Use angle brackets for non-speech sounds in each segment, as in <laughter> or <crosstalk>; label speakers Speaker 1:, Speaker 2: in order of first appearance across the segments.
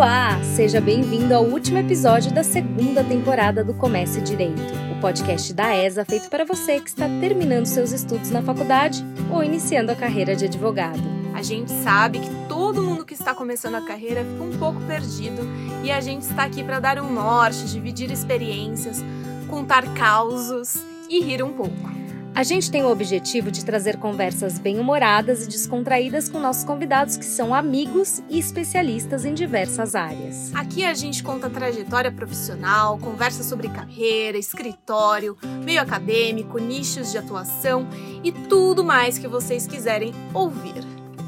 Speaker 1: Olá, seja bem-vindo ao último episódio da segunda temporada do Comece Direito, o podcast da ESA feito para você que está terminando seus estudos na faculdade ou iniciando a carreira de advogado.
Speaker 2: A gente sabe que todo mundo que está começando a carreira fica um pouco perdido e a gente está aqui para dar um norte, dividir experiências, contar causos e rir um pouco.
Speaker 1: A gente tem o objetivo de trazer conversas bem-humoradas e descontraídas com nossos convidados que são amigos e especialistas em diversas áreas.
Speaker 2: Aqui a gente conta trajetória profissional, conversa sobre carreira, escritório, meio acadêmico, nichos de atuação e tudo mais que vocês quiserem ouvir.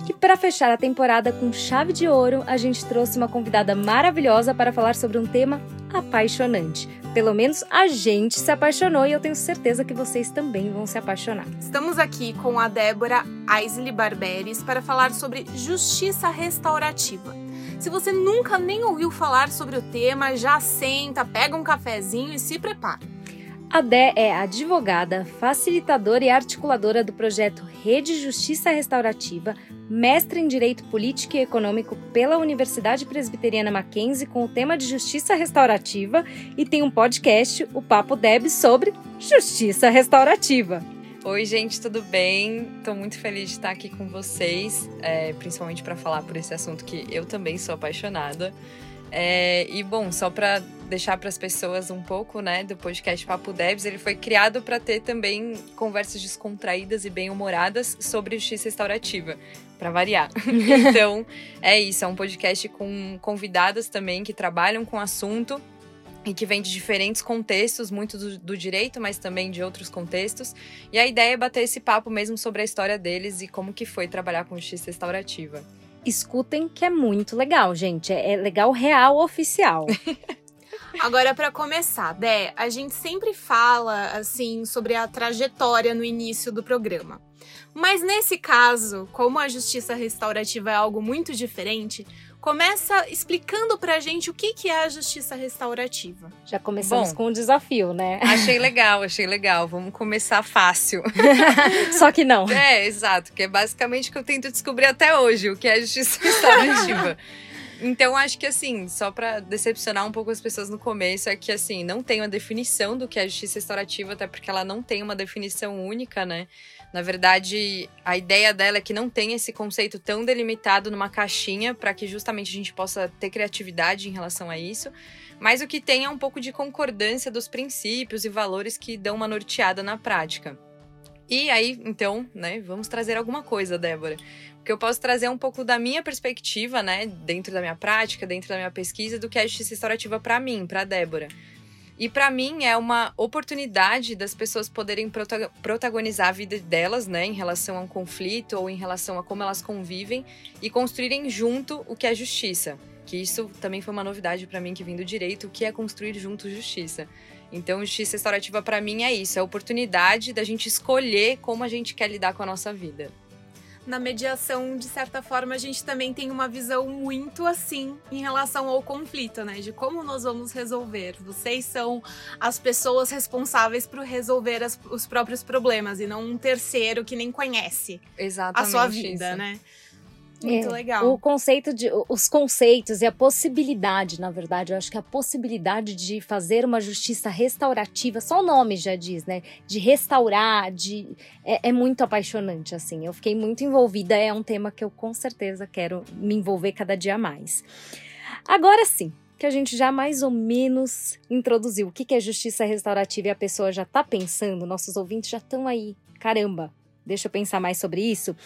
Speaker 1: E para fechar a temporada com chave de ouro, a gente trouxe uma convidada maravilhosa para falar sobre um tema apaixonante. Pelo menos a gente se apaixonou e eu tenho certeza que vocês também vão se apaixonar.
Speaker 2: Estamos aqui com a Débora Aisley Barberes para falar sobre justiça restaurativa. Se você nunca nem ouviu falar sobre o tema, já senta, pega um cafezinho e se prepara.
Speaker 1: A Dé é advogada, facilitadora e articuladora do projeto Rede Justiça Restaurativa, mestre em Direito Político e Econômico pela Universidade Presbiteriana Mackenzie com o tema de Justiça Restaurativa e tem um podcast, o Papo Deb, sobre Justiça Restaurativa.
Speaker 3: Oi, gente, tudo bem? Estou muito feliz de estar aqui com vocês, é, principalmente para falar por esse assunto que eu também sou apaixonada. É, e bom, só para deixar para as pessoas um pouco, né, do podcast Papo Devs, ele foi criado para ter também conversas descontraídas e bem-humoradas sobre justiça restaurativa, para variar. <laughs> então, é isso, é um podcast com convidadas também que trabalham com o assunto e que vem de diferentes contextos, muito do, do, direito, mas também de outros contextos. E a ideia é bater esse papo mesmo sobre a história deles e como que foi trabalhar com justiça restaurativa
Speaker 1: escutem que é muito legal, gente. É, é legal real oficial. <laughs>
Speaker 2: Agora, para começar, Dé, a gente sempre fala assim sobre a trajetória no início do programa. Mas nesse caso, como a justiça restaurativa é algo muito diferente, começa explicando pra gente o que, que é a justiça restaurativa.
Speaker 1: Já começamos Bom, com um desafio, né?
Speaker 3: Achei legal, achei legal. Vamos começar fácil. <laughs>
Speaker 1: Só que não.
Speaker 3: É, exato, que é basicamente o que eu tento descobrir até hoje, o que é a justiça <laughs> restaurativa. Então, acho que assim, só para decepcionar um pouco as pessoas no começo, é que assim, não tem uma definição do que é justiça restaurativa, até porque ela não tem uma definição única, né? Na verdade, a ideia dela é que não tem esse conceito tão delimitado numa caixinha para que justamente a gente possa ter criatividade em relação a isso, mas o que tem é um pouco de concordância dos princípios e valores que dão uma norteada na prática. E aí, então, né, vamos trazer alguma coisa, Débora. Porque eu posso trazer um pouco da minha perspectiva, né, dentro da minha prática, dentro da minha pesquisa, do que é justiça restaurativa para mim, para Débora. E para mim é uma oportunidade das pessoas poderem protagonizar a vida delas, né, em relação a um conflito ou em relação a como elas convivem e construírem junto o que é justiça. Que isso também foi uma novidade para mim que vim do direito, o que é construir junto justiça. Então, justiça restaurativa para mim é isso, é a oportunidade da gente escolher como a gente quer lidar com a nossa vida
Speaker 2: na mediação, de certa forma, a gente também tem uma visão muito assim em relação ao conflito, né? De como nós vamos resolver. Vocês são as pessoas responsáveis por resolver as, os próprios problemas e não um terceiro que nem conhece
Speaker 3: Exatamente
Speaker 2: a sua vida,
Speaker 3: isso.
Speaker 2: né? Muito
Speaker 1: é,
Speaker 2: legal.
Speaker 1: O conceito de, os conceitos e a possibilidade, na verdade, eu acho que a possibilidade de fazer uma justiça restaurativa, só o nome já diz, né? De restaurar, de é, é muito apaixonante, assim. Eu fiquei muito envolvida, é um tema que eu com certeza quero me envolver cada dia mais. Agora sim, que a gente já mais ou menos introduziu o que é justiça restaurativa e a pessoa já está pensando, nossos ouvintes já estão aí, caramba, deixa eu pensar mais sobre isso.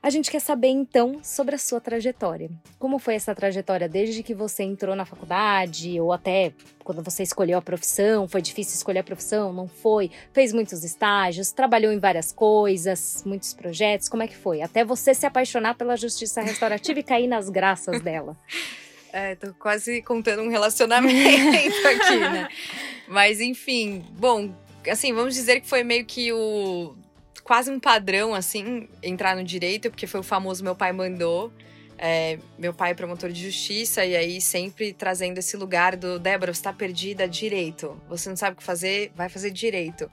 Speaker 1: A gente quer saber então sobre a sua trajetória. Como foi essa trajetória desde que você entrou na faculdade ou até quando você escolheu a profissão? Foi difícil escolher a profissão? Não foi? Fez muitos estágios, trabalhou em várias coisas, muitos projetos. Como é que foi? Até você se apaixonar pela justiça restaurativa e cair nas graças dela. <laughs>
Speaker 3: É, tô quase contando um relacionamento aqui, né? <laughs> Mas enfim, bom, assim, vamos dizer que foi meio que o quase um padrão, assim, entrar no direito, porque foi o famoso meu pai mandou. É, meu pai é promotor de justiça, e aí sempre trazendo esse lugar do Débora, você tá perdida, direito. Você não sabe o que fazer, vai fazer direito.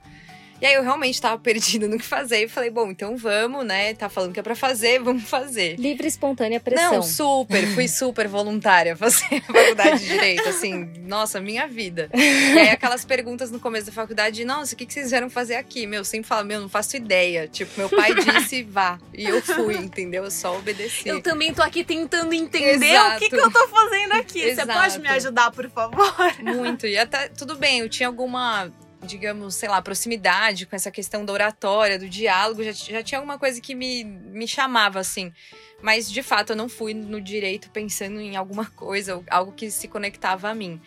Speaker 3: E aí eu realmente tava perdida <laughs> no que fazer e falei, bom, então vamos, né? Tá falando que é pra fazer, vamos fazer.
Speaker 1: Livre, espontânea pressão.
Speaker 3: Não, super, fui super voluntária fazer a faculdade de Direito, assim, nossa, minha vida. E aí aquelas perguntas no começo da faculdade, nossa, o que, que vocês vieram fazer aqui? Meu, eu sempre falo, meu, não faço ideia. Tipo, meu pai <laughs> disse, vá. E eu fui, entendeu? Eu só obedeci.
Speaker 2: Eu também tô aqui tentando entender Exato. o que, que eu tô fazendo aqui. Exato. Você pode me ajudar, por favor?
Speaker 3: Muito. E até, tudo bem, eu tinha alguma digamos, sei lá, proximidade com essa questão da oratória, do diálogo, já, já tinha alguma coisa que me, me chamava, assim. Mas, de fato, eu não fui no direito pensando em alguma coisa, algo que se conectava a mim.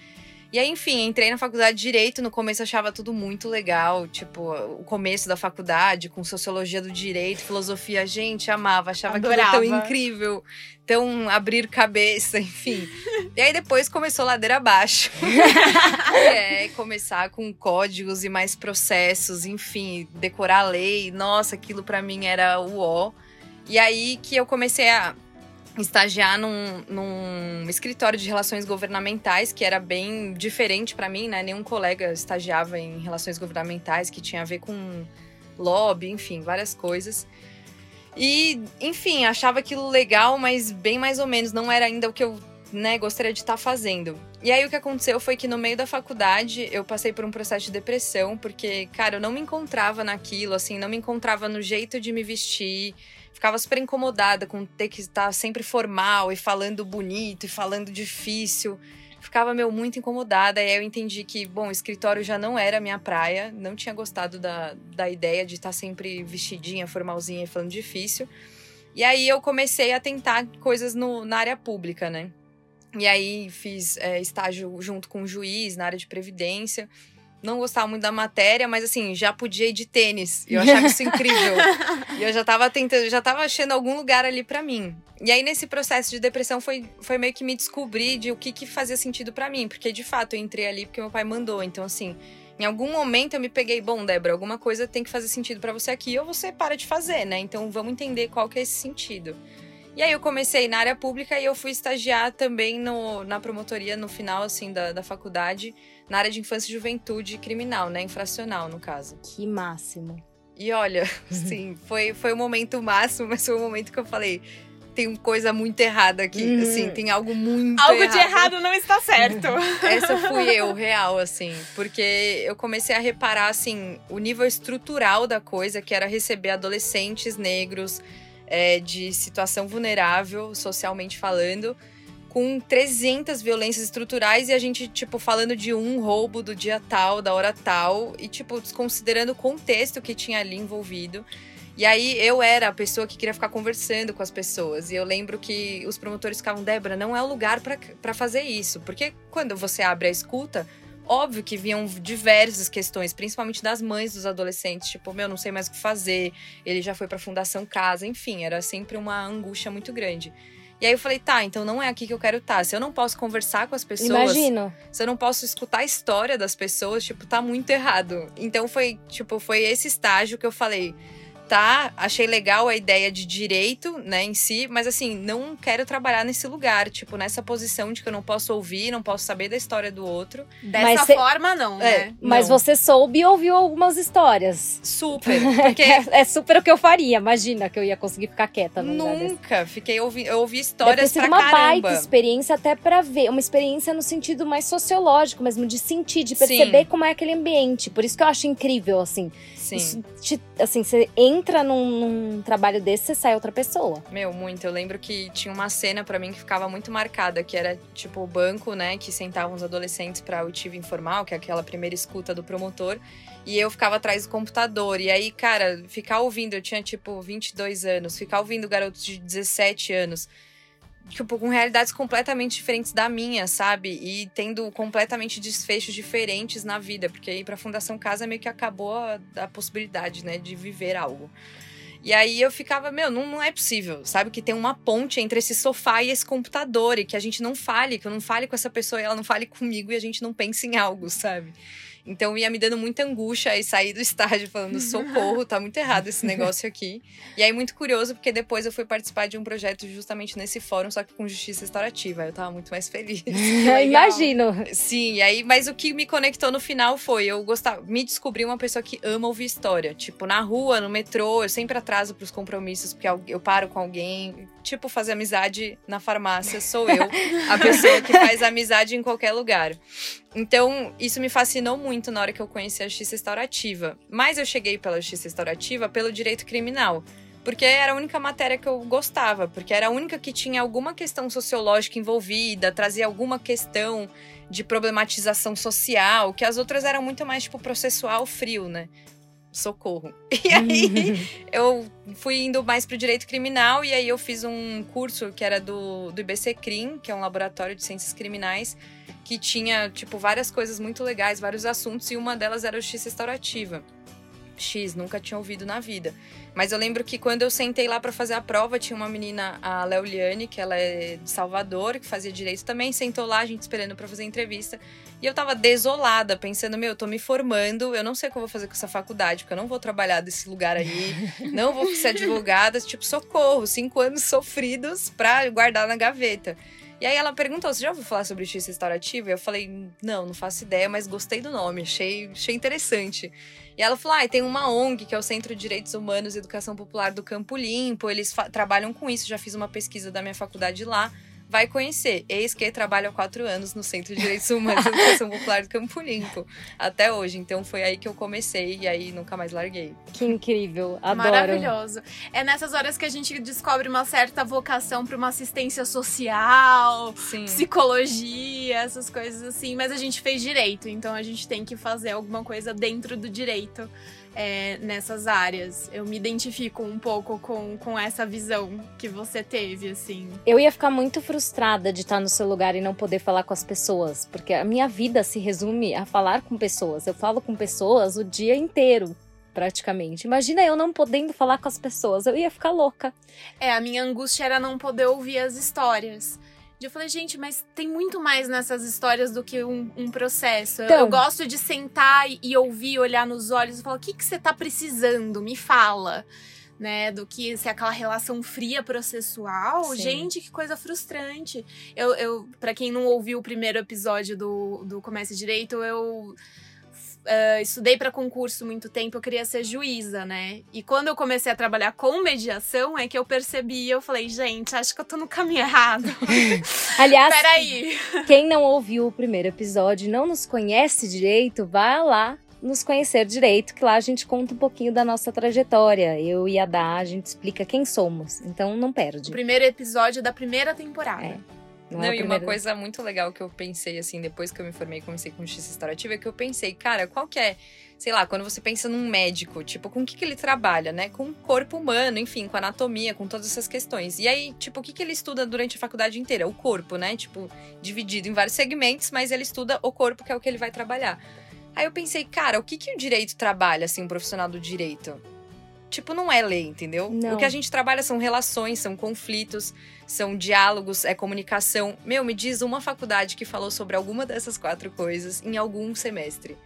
Speaker 3: E aí, enfim, entrei na faculdade de Direito. No começo achava tudo muito legal. Tipo, o começo da faculdade, com sociologia do direito, filosofia. Gente, amava, achava Adorava. aquilo tão incrível. Tão abrir cabeça, <laughs> enfim. e aí depois começou ladeira abaixo. <laughs> é, começar com códigos e mais processos, enfim, decorar a lei. Nossa, aquilo para mim era o ó. E aí que eu comecei a estagiar num, num escritório de relações governamentais, que era bem diferente para mim, né? Nenhum colega estagiava em relações governamentais, que tinha a ver com lobby, enfim, várias coisas. E, enfim, achava aquilo legal, mas bem mais ou menos, não era ainda o que eu né, gostaria de estar tá fazendo. E aí o que aconteceu foi que no meio da faculdade eu passei por um processo de depressão, porque, cara, eu não me encontrava naquilo, assim, não me encontrava no jeito de me vestir ficava super incomodada com ter que estar sempre formal e falando bonito e falando difícil. Ficava, meu, muito incomodada. E aí eu entendi que, bom, escritório já não era a minha praia. Não tinha gostado da, da ideia de estar sempre vestidinha, formalzinha e falando difícil. E aí eu comecei a tentar coisas no, na área pública, né? E aí fiz é, estágio junto com o juiz na área de previdência não gostava muito da matéria, mas assim, já podia ir de tênis. E eu achava isso <laughs> incrível. e eu já tava tentando, já tava achando algum lugar ali para mim. E aí, nesse processo de depressão, foi, foi meio que me descobrir de o que, que fazia sentido para mim. Porque, de fato, eu entrei ali porque meu pai mandou. Então, assim, em algum momento eu me peguei, bom, Débora, alguma coisa tem que fazer sentido para você aqui ou você para de fazer, né? Então, vamos entender qual que é esse sentido. E aí eu comecei na área pública e eu fui estagiar também no, na promotoria no final, assim, da, da faculdade na área de infância e juventude criminal, né? Infracional, no caso.
Speaker 1: Que máximo.
Speaker 3: E olha, <laughs> sim, foi, foi o momento máximo, mas foi o momento que eu falei. Tem coisa muito errada aqui, uhum. assim, tem algo muito
Speaker 2: algo
Speaker 3: errado.
Speaker 2: de errado não está certo. <laughs>
Speaker 3: Essa fui eu, <laughs> real, assim, porque eu comecei a reparar, assim, o nível estrutural da coisa, que era receber adolescentes negros é, de situação vulnerável, socialmente falando, com 300 violências estruturais e a gente, tipo, falando de um roubo do dia tal, da hora tal, e, tipo, desconsiderando o contexto que tinha ali envolvido. E aí eu era a pessoa que queria ficar conversando com as pessoas. E eu lembro que os promotores ficavam, Débora, não é o lugar para fazer isso. Porque quando você abre a escuta, óbvio que vinham diversas questões, principalmente das mães dos adolescentes, tipo, meu, não sei mais o que fazer, ele já foi para a Fundação Casa, enfim, era sempre uma angústia muito grande. E aí eu falei, tá, então não é aqui que eu quero estar. Tá. Se eu não posso conversar com as pessoas.
Speaker 1: Imagino.
Speaker 3: Se eu não posso escutar a história das pessoas, tipo, tá muito errado. Então foi, tipo, foi esse estágio que eu falei tá, achei legal a ideia de direito, né, em si, mas assim, não quero trabalhar nesse lugar, tipo, nessa posição de que eu não posso ouvir, não posso saber da história do outro.
Speaker 2: Dessa cê... forma, não, é, né?
Speaker 1: Mas não. você soube e ouviu algumas histórias.
Speaker 3: Super. <laughs> Porque...
Speaker 1: é, é, super o que eu faria, imagina que eu ia conseguir ficar quieta no
Speaker 3: Nunca, fiquei ouvindo, eu ouvi histórias Deve
Speaker 1: pra uma caramba. baita experiência até para ver, uma experiência no sentido mais sociológico mesmo, de sentir, de perceber Sim. como é aquele ambiente. Por isso que eu acho incrível, assim.
Speaker 3: Sim. Isso
Speaker 1: te, assim, você entra num, num, trabalho desse, você sai outra pessoa.
Speaker 3: Meu, muito. Eu lembro que tinha uma cena para mim que ficava muito marcada, que era tipo o banco, né, que sentavam os adolescentes para o TIV informal, que é aquela primeira escuta do promotor, e eu ficava atrás do computador. E aí, cara, ficar ouvindo, eu tinha tipo 22 anos, ficar ouvindo garotos de 17 anos tipo, com realidades completamente diferentes da minha, sabe? E tendo completamente desfechos diferentes na vida, porque aí pra Fundação Casa meio que acabou a, a possibilidade, né, de viver algo. E aí eu ficava, meu, não, não é possível, sabe? Que tem uma ponte entre esse sofá e esse computador, e que a gente não fale, que eu não fale com essa pessoa e ela não fale comigo e a gente não pense em algo, sabe? Então ia me dando muita angústia e sair do estágio falando: socorro, tá muito errado esse negócio aqui. E aí, muito curioso, porque depois eu fui participar de um projeto justamente nesse fórum, só que com justiça restaurativa. Eu tava muito mais feliz. <laughs>
Speaker 1: Imagino.
Speaker 3: Sim, e aí, mas o que me conectou no final foi eu gostar, me descobri uma pessoa que ama ouvir história. Tipo, na rua, no metrô, eu sempre atraso pros compromissos, porque eu paro com alguém. Tipo, fazer amizade na farmácia, sou eu, a pessoa que faz amizade em qualquer lugar. Então, isso me fascinou muito na hora que eu conheci a justiça restaurativa. Mas eu cheguei pela justiça restaurativa pelo direito criminal. Porque era a única matéria que eu gostava, porque era a única que tinha alguma questão sociológica envolvida, trazia alguma questão de problematização social, que as outras eram muito mais tipo processual frio, né? Socorro. <laughs> E aí <laughs> eu fui indo mais pro direito criminal e aí eu fiz um curso que era do, do IBC Crim, que é um laboratório de ciências criminais, que tinha, tipo, várias coisas muito legais, vários assuntos, e uma delas era justiça restaurativa. X, nunca tinha ouvido na vida. Mas eu lembro que quando eu sentei lá para fazer a prova, tinha uma menina, a Leoliane, que ela é de Salvador, que fazia direito também, sentou lá, a gente esperando para fazer entrevista. E eu tava desolada, pensando, meu, eu tô me formando, eu não sei o que eu vou fazer com essa faculdade, porque eu não vou trabalhar desse lugar aí, <laughs> não vou ser advogada, tipo, socorro, cinco anos sofridos pra guardar na gaveta. E aí ela perguntou: você já ouviu falar sobre justiça restaurativa? E eu falei, não, não faço ideia, mas gostei do nome, achei, achei interessante. E ela falou: ah, tem uma ONG, que é o Centro de Direitos Humanos e Educação Popular do Campo Limpo, eles trabalham com isso, já fiz uma pesquisa da minha faculdade lá vai conhecer. Eis que trabalha há quatro anos no Centro de Direitos Humanos e Educação <laughs> Popular do Campo Limpo. Até hoje. Então foi aí que eu comecei e aí nunca mais larguei.
Speaker 1: Que incrível. Adoro.
Speaker 2: Maravilhoso. É nessas horas que a gente descobre uma certa vocação para uma assistência social, Sim. psicologia, essas coisas assim. Mas a gente fez direito, então a gente tem que fazer alguma coisa dentro do direito é, nessas áreas. Eu me identifico um pouco com, com essa visão que você teve, assim.
Speaker 1: Eu ia ficar muito frustrada de estar no seu lugar e não poder falar com as pessoas, porque a minha vida se resume a falar com pessoas. Eu falo com pessoas o dia inteiro praticamente. Imagina eu não podendo falar com as pessoas, eu ia ficar louca.
Speaker 2: É, a minha angústia era não poder ouvir as histórias. Eu falei, gente, mas tem muito mais nessas histórias do que um, um processo. Então, eu, eu, gosto de sentar e, e, ouvir, olhar nos olhos e falar: o que, que você tá precisando? Me fala. Né, do que se aquela relação fria processual, Sim. gente, que coisa frustrante. Eu, eu para quem não ouviu o primeiro episódio do, do Comércio Direito, eu uh, estudei para concurso muito tempo, eu queria ser juíza, né? E quando eu comecei a trabalhar com mediação, é que eu percebi, eu falei, gente, acho que eu tô no caminho errado. <laughs>
Speaker 1: Aliás, Peraí. quem não ouviu o primeiro episódio e não nos conhece direito, vá lá nos conhecer direito, que lá a gente conta um pouquinho da nossa trajetória. Eu e a Dá, a gente explica quem somos, então não perde.
Speaker 2: O primeiro episódio da primeira temporada.
Speaker 3: É. Não, não e uma coisa muito legal que eu pensei, assim, depois que eu me formei e comecei com justiça restaurativa, é que eu pensei, cara, qual que é, sei lá, quando você pensa num médico, tipo, com o que, que ele trabalha, né? Com o corpo humano, enfim, com anatomia, com todas essas questões. E aí, tipo, o que, que ele estuda durante a faculdade inteira? O corpo, né? Tipo, dividido em vários segmentos, mas ele estuda o corpo, que é o que ele vai trabalhar. Aí eu pensei, cara, o que, que o direito trabalha, assim, um profissional do direito? tipo, não é lei, entendeu? Não. O que a gente trabalha são relações, são conflitos, são diálogos, é comunicação. Meu, me diz uma faculdade que falou sobre alguma dessas quatro coisas em algum semestre.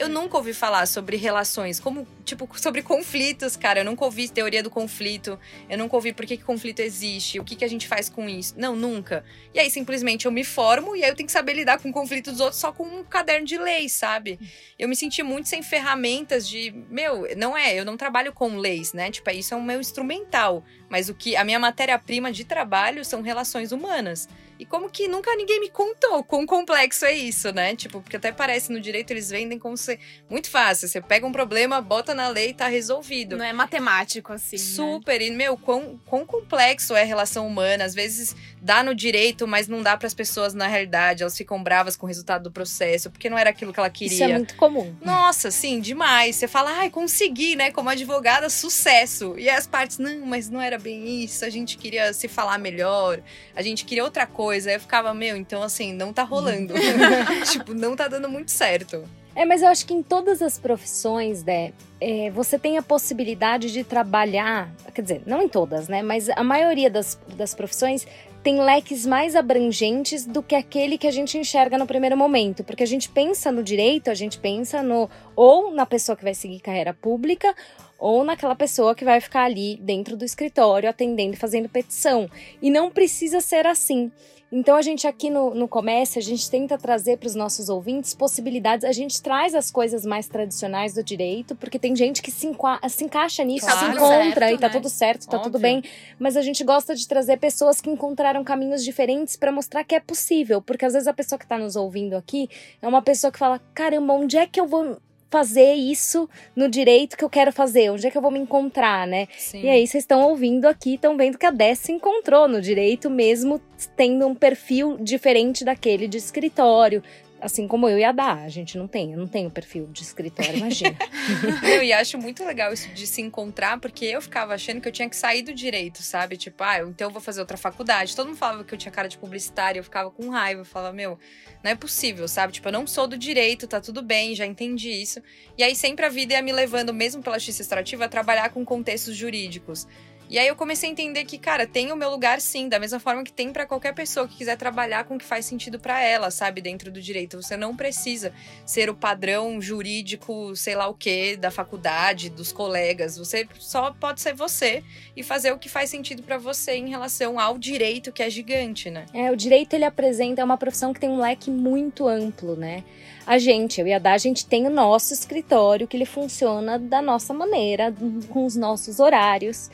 Speaker 3: Eu nunca ouvi falar sobre relações, como, tipo, sobre conflitos, cara. Eu nunca ouvi teoria do conflito. Eu nunca ouvi por que, que conflito existe, o que, que a gente faz com isso. Não, nunca. E aí, simplesmente, eu me formo e aí eu tenho que saber lidar com o conflito dos outros só com um caderno de leis, sabe? Eu me senti muito sem ferramentas de. Meu, não é, eu não trabalho com leis, né? Tipo, isso é um meu instrumental. Mas o que. A minha matéria-prima de trabalho são relações humanas. E como que nunca ninguém me contou quão complexo é isso, né? Tipo, porque até parece no direito eles vendem como se muito fácil. Você pega um problema, bota na lei e tá resolvido.
Speaker 2: Não é matemático assim. Né?
Speaker 3: Super.
Speaker 2: Né?
Speaker 3: E, meu, quão, quão complexo é a relação humana. Às vezes dá no direito, mas não dá para as pessoas na realidade. Elas ficam bravas com o resultado do processo, porque não era aquilo que ela queria. Isso
Speaker 1: é muito comum.
Speaker 3: Nossa, sim, demais. Você fala, ai, consegui, né? Como advogada, sucesso. E as partes, não, mas não era bem isso. A gente queria se falar melhor. A gente queria outra coisa. Aí eu ficava, meu, então assim, não tá rolando. <laughs> tipo, não tá dando muito certo.
Speaker 1: É, mas eu acho que em todas as profissões, né, é, você tem a possibilidade de trabalhar, quer dizer, não em todas, né, mas a maioria das, das profissões tem leques mais abrangentes do que aquele que a gente enxerga no primeiro momento, porque a gente pensa no direito, a gente pensa no ou na pessoa que vai seguir carreira pública ou naquela pessoa que vai ficar ali dentro do escritório atendendo e fazendo petição. E não precisa ser assim. Então a gente aqui no, no comércio, a gente tenta trazer para os nossos ouvintes possibilidades, a gente traz as coisas mais tradicionais do direito, porque tem gente que se, se encaixa nisso,
Speaker 2: Claro.
Speaker 1: se
Speaker 2: Tá tudo
Speaker 1: encontra
Speaker 2: certo,
Speaker 1: e tá
Speaker 2: né?
Speaker 1: tudo certo, tá tudo
Speaker 3: Óbvio.
Speaker 1: bem, mas a gente gosta de trazer pessoas que encontraram caminhos diferentes para mostrar que é possível, porque às vezes a pessoa que está nos ouvindo aqui é uma pessoa que fala: "Caramba, onde é que eu vou fazer isso no direito que eu quero fazer? Onde é que eu vou me encontrar, né?"
Speaker 3: Sim.
Speaker 1: E aí vocês estão ouvindo aqui, estão vendo que a Dé se encontrou no direito, mesmo tendo um perfil diferente daquele de escritório. Assim como eu e a Dá. A gente não tem, eu não tenho perfil de escritório, imagina. <laughs>
Speaker 3: Eu, e acho muito legal isso de se encontrar, porque eu ficava achando que eu tinha que sair do direito, sabe? Tipo, ah, então eu vou fazer outra faculdade. Todo mundo falava que eu tinha cara de publicitária, eu ficava com raiva. Eu falava, meu, não é possível, sabe? Tipo, eu não sou do direito, tá tudo bem, já entendi isso. E aí sempre a vida ia me levando, mesmo pela justiça extrativa, a trabalhar com contextos jurídicos. E aí eu comecei a entender que, cara, tem o meu lugar sim, da mesma forma que tem pra qualquer pessoa que quiser trabalhar com o que faz sentido pra ela, sabe, dentro do direito. Você não precisa ser o padrão jurídico, sei lá o quê, da faculdade, dos colegas. Você só pode ser você e fazer o que faz sentido pra você em relação ao direito, que é gigante, né?
Speaker 1: É, o direito ele apresenta é uma profissão que tem um leque muito amplo, né? A gente, eu e a Dá, a gente tem o nosso escritório que ele funciona da nossa maneira, com os nossos horários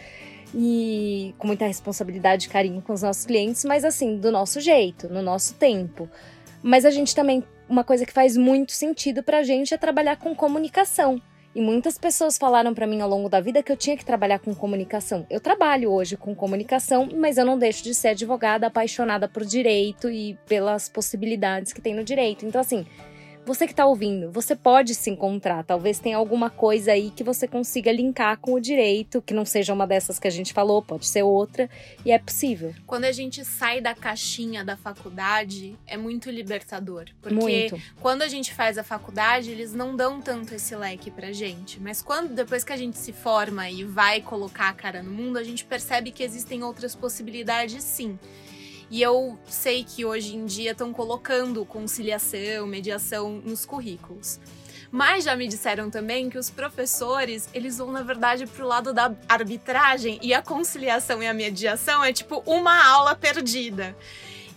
Speaker 1: e com muita responsabilidade e carinho com os nossos clientes, mas assim, do nosso jeito, no nosso tempo. Mas a gente também, uma coisa que faz muito sentido pra gente é trabalhar com comunicação. E muitas pessoas falaram pra mim ao longo da vida que eu tinha que trabalhar com comunicação. Eu trabalho hoje com comunicação, mas eu não deixo de ser advogada apaixonada por direito e pelas possibilidades que tem no direito. Então, assim, você que tá ouvindo, você pode se encontrar. Talvez tenha alguma coisa aí que você consiga linkar com o direito, que não seja uma dessas que a gente falou, pode ser outra, e é possível.
Speaker 2: Quando a gente sai da caixinha da faculdade, é muito libertador. Porque
Speaker 1: Muito.
Speaker 2: quando a gente faz a faculdade, eles não dão tanto esse leque pra gente. Mas quando depois que a gente se forma e vai colocar a cara no mundo, a gente percebe que existem outras possibilidades sim. E eu sei que hoje em dia estão colocando conciliação, mediação nos currículos. Mas já me disseram também que os professores, eles vão, na verdade, pro lado da arbitragem e a conciliação e a mediação é tipo uma aula perdida.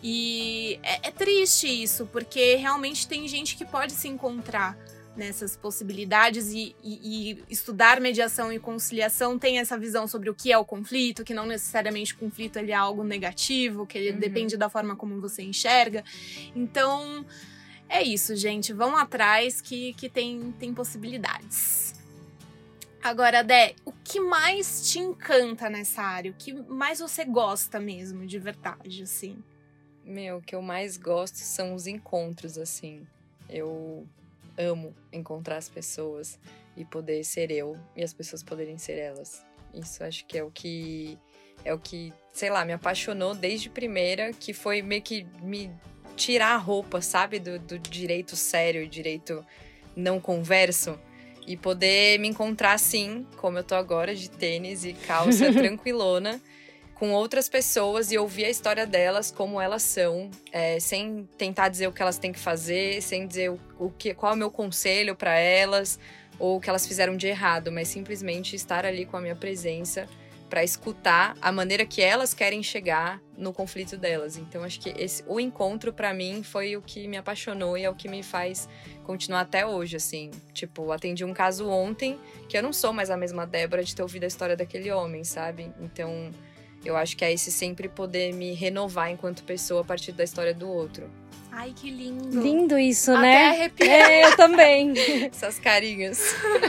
Speaker 2: E é, é triste isso, porque realmente tem gente que pode se encontrar nessas possibilidades e, e- e estudar mediação e conciliação tem essa visão sobre o que é o conflito, que não necessariamente o conflito ele é algo negativo, que ele
Speaker 3: Uhum.
Speaker 2: depende da forma como você enxerga. Então, é isso, gente. Vão atrás que, que tem, tem possibilidades. Agora, Dé, o que mais te encanta nessa área? O que mais você gosta mesmo, de verdade, assim?
Speaker 3: Meu, o que eu mais gosto são os encontros, assim. Eu amo encontrar as pessoas e poder ser eu e as pessoas poderem ser elas. Isso acho que é o que é o que, sei lá, me apaixonou desde primeira, que foi meio que me tirar a roupa, sabe, do, do direito sério, direito não converso. E poder me encontrar assim, como eu tô agora, de tênis e calça <laughs> tranquilona, com outras pessoas e ouvir a história delas, como elas são, é, sem tentar dizer o que elas têm que fazer, sem dizer o, o que, qual é o meu conselho para elas ou o que elas fizeram de errado, mas simplesmente estar ali com a minha presença para escutar a maneira que elas querem chegar no conflito delas. Então acho que esse, o encontro para mim foi o que me apaixonou e é o que me faz continuar até hoje, assim. Tipo, atendi um caso ontem que eu não sou mais a mesma Débora de ter ouvido a história daquele homem, sabe? Então, eu acho que é esse sempre poder me renovar enquanto pessoa a partir da história do outro.
Speaker 2: Ai, que lindo.
Speaker 1: Lindo isso,
Speaker 2: Até
Speaker 1: né? É, eu também. <laughs>
Speaker 3: Essas carinhas.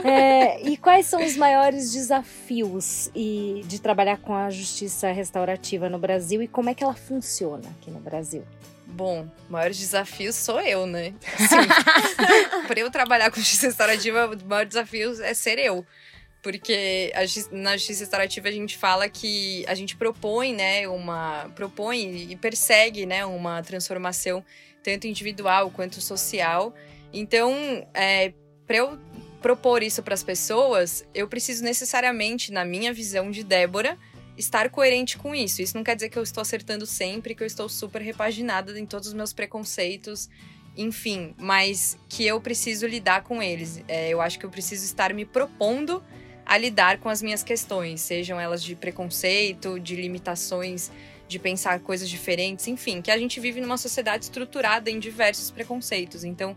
Speaker 1: É, e quais são os maiores desafios e, de trabalhar com a justiça restaurativa no Brasil e como é que ela funciona aqui no Brasil?
Speaker 3: Bom, o maior desafio sou eu, né? Assim, <laughs> para eu trabalhar com justiça restaurativa, o maior desafio é ser eu. Porque a na justiça restaurativa a gente fala que a gente propõe, né, uma propõe e persegue, né, uma transformação tanto individual quanto social. Então, é, para eu propor isso para as pessoas, eu preciso necessariamente, na minha visão de Débora, estar coerente com isso. Isso não quer dizer que eu estou acertando sempre, que eu estou super repaginada em todos os meus preconceitos, enfim, mas que eu preciso lidar com eles. É, eu acho que eu preciso estar me propondo a lidar com as minhas questões, sejam elas de preconceito, de limitações de pensar coisas diferentes, enfim, que a gente vive numa sociedade estruturada em diversos preconceitos. Então,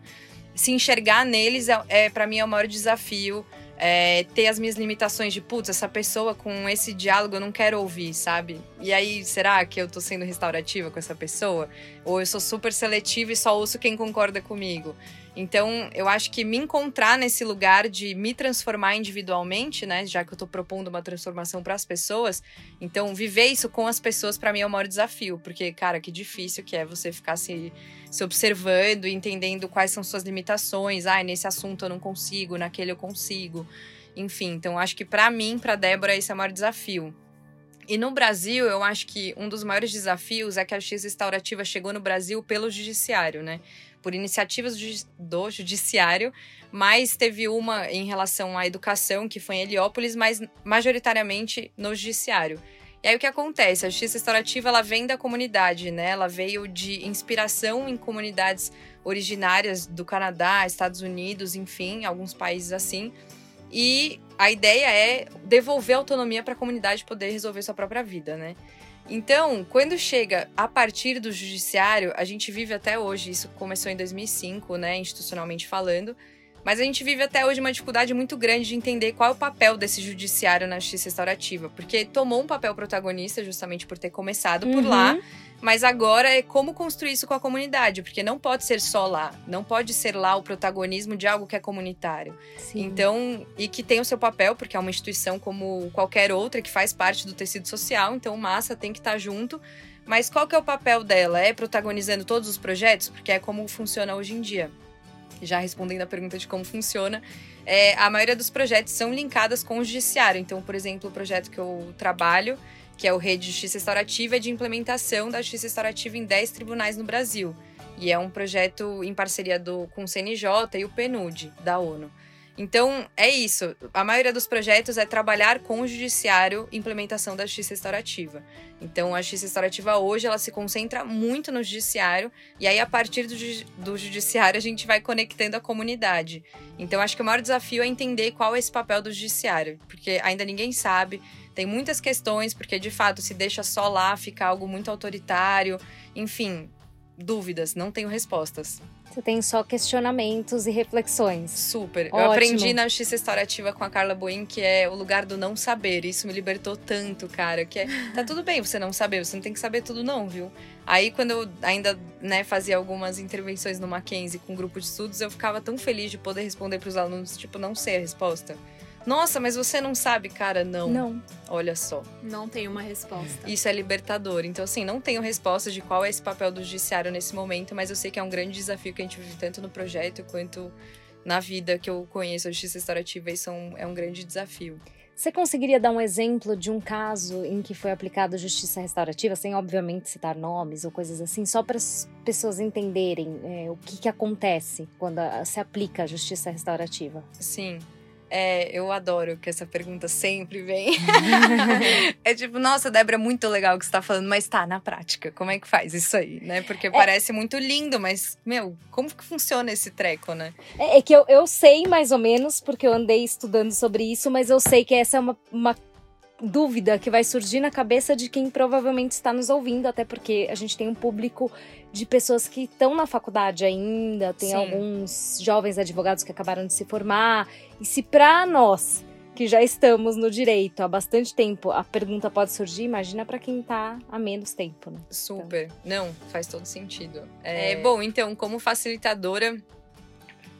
Speaker 3: se enxergar neles é, é para mim é o maior desafio é, ter as minhas limitações de, putz, essa pessoa com esse diálogo eu não quero ouvir, sabe? E aí, será que eu tô sendo restaurativa com essa pessoa? Ou eu sou super seletiva e só ouço quem concorda comigo? Então, eu acho que me encontrar nesse lugar de me transformar individualmente, né, já que eu tô propondo uma transformação para as pessoas, então viver isso com as pessoas para mim é o maior desafio, porque cara, que difícil que é você ficar se, se observando, entendendo quais são suas limitações, ah, nesse assunto eu não consigo, naquele eu consigo. Enfim, então acho que para mim, para Débora, esse é o maior desafio. E no Brasil, eu acho que um dos maiores desafios é que a justiça restaurativa chegou no Brasil pelo judiciário, né? por iniciativas do judiciário, mas teve uma em relação à educação, que foi em Heliópolis, mas majoritariamente no judiciário. E aí o que acontece? A justiça restaurativa ela vem da comunidade, né? Ela veio de inspiração em comunidades originárias do Canadá, Estados Unidos, enfim, alguns países assim. E a ideia é devolver autonomia para a comunidade poder resolver sua própria vida, né? Então, quando chega a partir do judiciário, a gente vive até hoje, isso começou em 2005, né, institucionalmente falando, mas a gente vive até hoje uma dificuldade muito grande de entender qual é o papel desse judiciário na justiça restaurativa, porque tomou um papel protagonista justamente por ter começado por lá, uhum. mas agora é como construir isso com a comunidade, porque não pode ser só lá, não pode ser lá o protagonismo de algo que é comunitário. Sim. Então, e que tem o seu papel, porque é uma instituição como qualquer outra que faz parte do tecido social, então massa tem que estar junto. Mas qual que é o papel dela? É protagonizando todos os projetos? Porque é como funciona hoje em dia já respondendo a pergunta de como funciona, é, a maioria dos projetos são linkadas com o judiciário. Então, por exemplo, o projeto que eu trabalho, que é o Rede Justiça Restaurativa, é de implementação da justiça restaurativa em 10 tribunais no Brasil. E é um projeto em parceria do, com o CNJ e o PNUD, da ONU. Então, é isso. A maioria dos projetos é trabalhar com o judiciário implementação da justiça restaurativa. Então, a justiça restaurativa hoje, ela se concentra muito no judiciário, e aí, a partir do, do judiciário, a gente vai conectando a comunidade. Então, acho que o maior desafio é entender qual é esse papel do judiciário, porque ainda ninguém sabe, tem muitas questões, porque, de fato, se deixa só lá, fica algo muito autoritário, enfim, dúvidas, não tenho respostas.
Speaker 1: Você tem só questionamentos e reflexões.
Speaker 3: Super. Ótimo. Eu aprendi na justiça restaurativa com a Carla Boim que é o lugar do não saber. Isso me libertou tanto, cara. Que é, tá tudo bem você não saber, você não tem que saber tudo, não, viu? Aí, quando eu ainda né, fazia algumas intervenções no Mackenzie com um grupo de estudos, eu ficava tão feliz de poder responder para os alunos, tipo, não sei a resposta. Nossa, mas você não sabe, cara? Não.
Speaker 1: Não.
Speaker 3: Olha só.
Speaker 2: Não tem uma resposta.
Speaker 3: Isso é libertador. Então, assim, não tenho resposta de qual é esse papel do judiciário nesse momento, mas eu sei que é um grande desafio que a gente vive tanto no projeto quanto na vida que eu conheço a justiça restaurativa. Isso é um, é um grande desafio.
Speaker 1: Você conseguiria dar um exemplo de um caso em que foi aplicada justiça restaurativa, sem obviamente citar nomes ou coisas assim, só para as pessoas entenderem é, o que, que acontece quando a, se aplica a justiça restaurativa?
Speaker 3: Sim. É, eu adoro que essa pergunta sempre vem. <laughs> é tipo, nossa, Débora, é muito legal o que você tá falando, mas tá, na prática, como é que faz isso aí, né? Porque é. parece muito lindo, mas, meu, como que funciona esse treco, né?
Speaker 1: É, é, que eu, eu sei mais ou menos, porque eu andei estudando sobre isso, mas eu sei que essa é uma, uma dúvida que vai surgir na cabeça de quem provavelmente está nos ouvindo, até porque a gente tem um público de pessoas que estão na faculdade ainda, tem Sim. alguns jovens advogados que acabaram de se formar. E se para nós que já estamos no direito há bastante tempo, a pergunta pode surgir, imagina para quem está há menos tempo, né?
Speaker 3: Super. Então. Não, faz todo sentido. É, é... Bom, então, como facilitadora,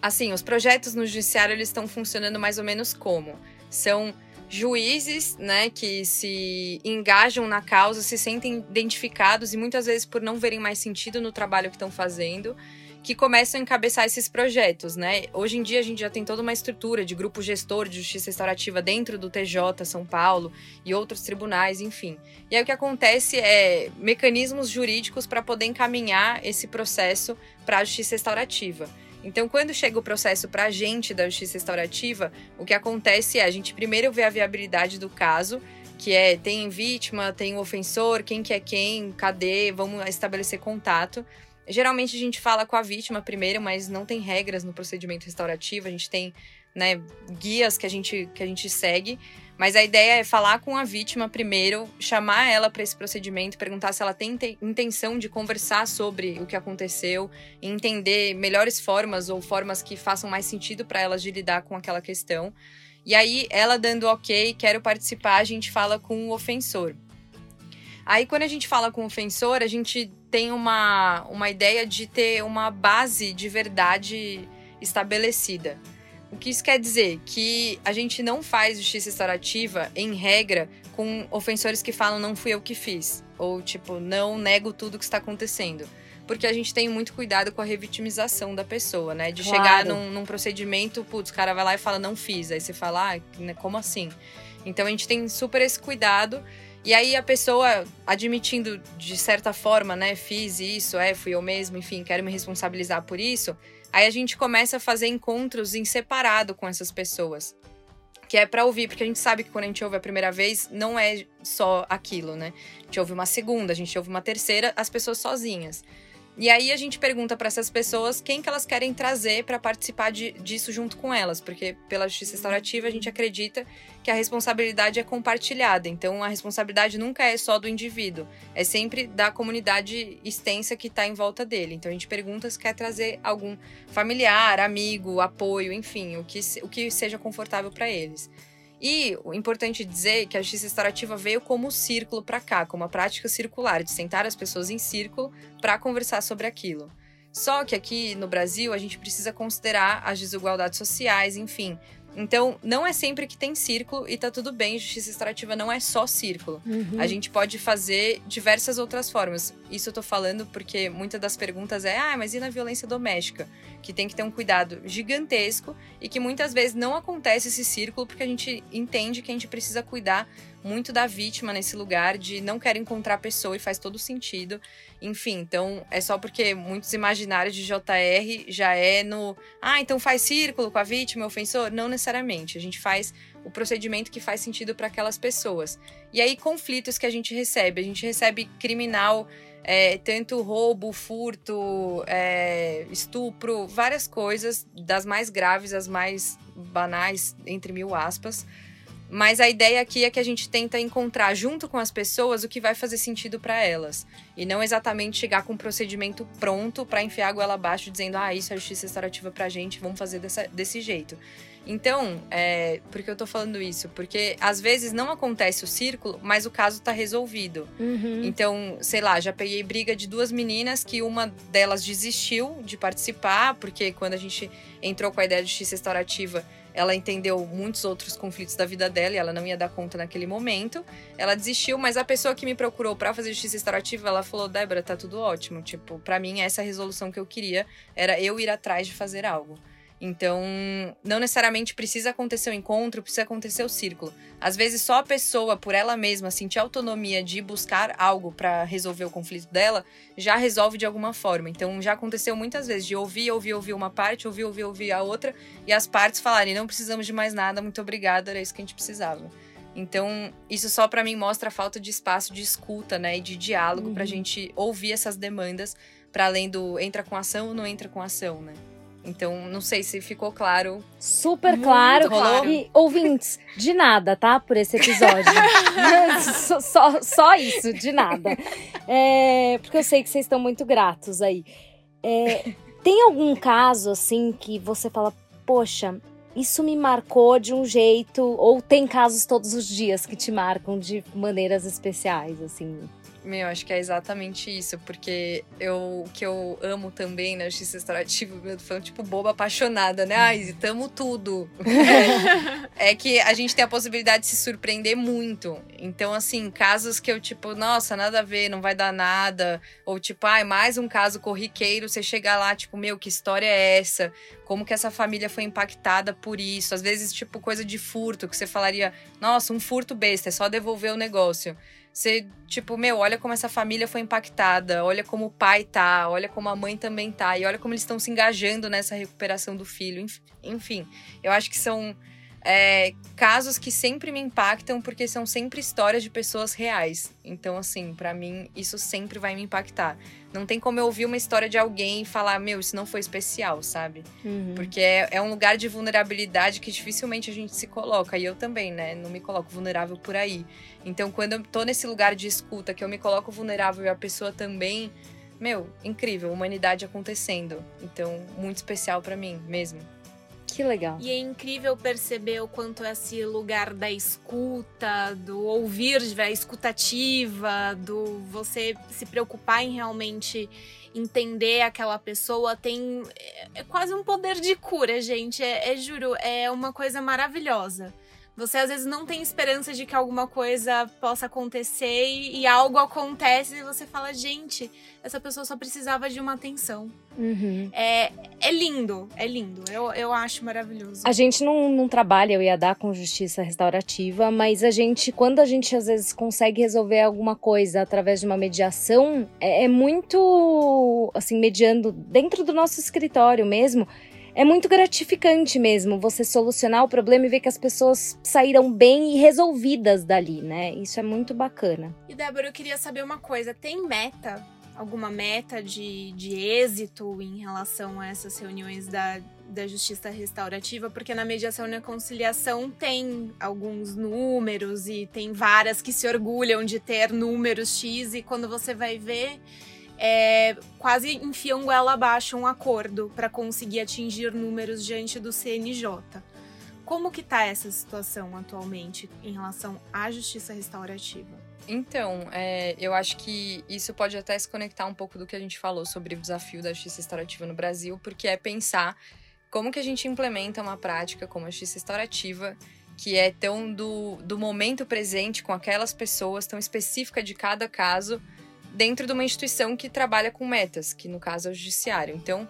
Speaker 3: assim, os projetos no judiciário eles estão funcionando mais ou menos como? São juízes, né, que se engajam na causa, se sentem identificados e muitas vezes por não verem mais sentido no trabalho que estão fazendo, que começam a encabeçar esses projetos, né? Hoje em dia a gente já tem toda uma estrutura de grupo gestor de justiça restaurativa dentro do TJ São Paulo e outros tribunais, enfim. E aí o que acontece é mecanismos jurídicos para poder encaminhar esse processo para a justiça restaurativa. Então, quando chega o processo para a gente da justiça restaurativa, o que acontece é a gente primeiro vê a viabilidade do caso, que é tem vítima, tem o ofensor, quem que é quem, cadê, vamos estabelecer contato. Geralmente a gente fala com a vítima primeiro, mas não tem regras no procedimento restaurativo, a gente tem né, guias que a gente, que a gente segue. Mas a ideia é falar com a vítima primeiro, chamar ela para esse procedimento, perguntar se ela tem intenção de conversar sobre o que aconteceu, entender melhores formas ou formas que façam mais sentido para elas de lidar com aquela questão. E aí, ela dando ok, quero participar, a gente fala com o ofensor. Aí, quando a gente fala com o ofensor, a gente tem uma, uma ideia de ter uma base de verdade estabelecida. O que isso quer dizer? Que a gente não faz justiça restaurativa, em regra, com ofensores que falam não fui eu que fiz. Ou, tipo, não nego tudo que está acontecendo. Porque a gente tem muito cuidado com a revitimização da pessoa, né? De claro. chegar num, num, procedimento, putz, o cara vai lá e fala não fiz. Aí você fala, ah, como assim? Então a gente tem super esse cuidado. E aí a pessoa admitindo de certa forma, né, fiz isso, é, fui eu mesmo, enfim, quero me responsabilizar por isso Aí a gente começa a fazer encontros em separado com essas pessoas. Que é para ouvir, porque a gente sabe que quando a gente ouve a primeira vez, não é só aquilo, né? A gente ouve uma segunda, a gente ouve uma terceira, as pessoas sozinhas. E aí a gente pergunta para essas pessoas quem que elas querem trazer para participar de, disso junto com elas, porque pela justiça restaurativa a gente acredita que a responsabilidade é compartilhada. Então a responsabilidade nunca é só do indivíduo, é sempre da comunidade extensa que está em volta dele. Então a gente pergunta se quer trazer algum familiar, amigo, apoio, enfim, o que, o que seja confortável para eles. E o importante dizer que a justiça restaurativa veio como círculo para cá, como uma prática circular, de sentar as pessoas em círculo para conversar sobre aquilo. Só que aqui no Brasil a gente precisa considerar as desigualdades sociais, enfim, então, não é sempre que tem círculo e tá tudo bem, justiça extrativa não é só círculo. Uhum. A gente pode fazer diversas outras formas. Isso eu tô falando porque muitas das perguntas é: ah, mas e na violência doméstica? Que tem que ter um cuidado gigantesco e que muitas vezes não acontece esse círculo porque a gente entende que a gente precisa cuidar muito da vítima nesse lugar de não quer encontrar a pessoa e faz todo sentido. Enfim, então é só porque muitos imaginários de JR já é no. Ah, então faz círculo com a vítima, o ofensor? Não necessariamente. A gente faz o procedimento que faz sentido para aquelas pessoas. E aí, conflitos que a gente recebe. A gente recebe criminal. É, tanto roubo, furto, é, estupro, várias coisas, das mais graves às mais banais, entre mil aspas. Mas a ideia aqui é que a gente tenta encontrar junto com as pessoas o que vai fazer sentido para elas. E não exatamente chegar com um procedimento pronto para enfiar a goela abaixo dizendo, ah, isso é justiça restaurativa pra gente, vamos fazer dessa, desse jeito. Então, é, por que eu tô falando isso? Porque às vezes não acontece o círculo, mas o caso tá resolvido. Uhum. Então, sei lá, já peguei briga de duas meninas que uma delas desistiu de participar, porque quando a gente entrou com a ideia de justiça restaurativa, ela entendeu muitos outros conflitos da vida dela e ela não ia dar conta naquele momento. Ela desistiu, mas a pessoa que me procurou para fazer justiça restaurativa, ela falou: "Débora, tá tudo ótimo. Tipo, para mim essa resolução que eu queria era eu ir atrás de fazer algo". Então, não necessariamente precisa acontecer o encontro, precisa acontecer o círculo. Às vezes, só a pessoa, por ela mesma, sentir autonomia de buscar algo para resolver o conflito dela, já resolve de alguma forma. Então, já aconteceu muitas vezes de ouvir, ouvir, ouvir uma parte, ouvir, ouvir, ouvir a outra, e as partes falarem: não precisamos de mais nada, muito obrigada, era isso que a gente precisava. Então, isso só para mim mostra a falta de espaço de escuta, né, e de diálogo uhum. pra gente ouvir essas demandas, para além do entra com ação ou não entra com ação, né? Então, não sei se ficou claro.
Speaker 1: Super claro. claro. E ouvintes, de nada, tá? Por esse episódio. <laughs> só, só, só, isso, de nada. É, porque eu sei que vocês estão muito gratos aí. É, tem algum caso, assim, que você fala, poxa, isso me marcou de um jeito, ou tem casos todos os dias que te marcam de maneiras especiais, assim?
Speaker 3: Meu, acho que é exatamente isso, porque eu, o que eu amo também na justiça restaurativa, meu, falando tipo boba apaixonada, né? Ai, tamo tudo. é que a gente tem a possibilidade de se surpreender muito. Então, assim, casos que eu, tipo, nossa, nada a ver, não vai dar nada. Ou, tipo, ai, mais um caso corriqueiro, você chegar lá, tipo, meu, que história é essa? Como que essa família foi impactada por isso? Às vezes, tipo, coisa de furto, que você falaria, nossa, um furto besta, é só devolver o negócio. Você, tipo, meu, olha como essa família foi impactada, olha como o pai tá, olha como a mãe também tá, e olha como eles estão se engajando nessa recuperação do filho. Enfim, eu acho que são é, casos que sempre me impactam porque são sempre histórias de pessoas reais. Então, assim, para mim, isso sempre vai me impactar. Não tem como eu ouvir uma história de alguém e falar, meu, isso não foi especial, sabe? Uhum. Porque é, é, um lugar de vulnerabilidade que dificilmente a gente se coloca. E eu também, né? Não me coloco vulnerável por aí. Então, quando eu tô nesse lugar de escuta, que eu me coloco vulnerável e a pessoa também. Meu, incrível, humanidade acontecendo. Então, muito especial para mim mesmo.
Speaker 1: Que legal.
Speaker 2: E é incrível perceber o quanto esse lugar da escuta, do ouvir, da escutativa, do você se preocupar em realmente entender aquela pessoa tem é, é quase um poder de cura, gente. É, é juro, é uma coisa maravilhosa. Você às vezes não tem esperança de que alguma coisa possa acontecer e, e algo acontece e você fala, gente, essa pessoa só precisava de uma atenção. Uhum. É, é lindo, é lindo. Eu, eu acho maravilhoso.
Speaker 1: A gente não, não trabalha, eu ia dar com justiça restaurativa, mas a gente, quando a gente às vezes consegue resolver alguma coisa através de uma mediação, é, é muito, assim, mediando dentro do nosso escritório mesmo é muito gratificante mesmo você solucionar o problema e ver que as pessoas saíram bem e resolvidas dali, né? Isso é muito bacana.
Speaker 2: E Débora, eu queria saber uma coisa: tem meta? Alguma meta de, de êxito em relação a essas reuniões da, da justiça restaurativa? Porque na mediação e na conciliação tem alguns números e tem várias que se orgulham de ter números X, e quando você vai ver é, quase enfiam goela abaixo um acordo para conseguir atingir números diante do CNJ. Como que está essa situação atualmente em relação à justiça restaurativa?
Speaker 3: Então, é, eu acho que isso pode até se conectar um pouco do que a gente falou sobre o desafio da justiça restaurativa no Brasil, porque é pensar como que a gente implementa uma prática como a justiça restaurativa que é tão do, do momento presente com aquelas pessoas, tão específica de cada caso, dentro de uma instituição que trabalha com metas, que no caso é o judiciário. Então,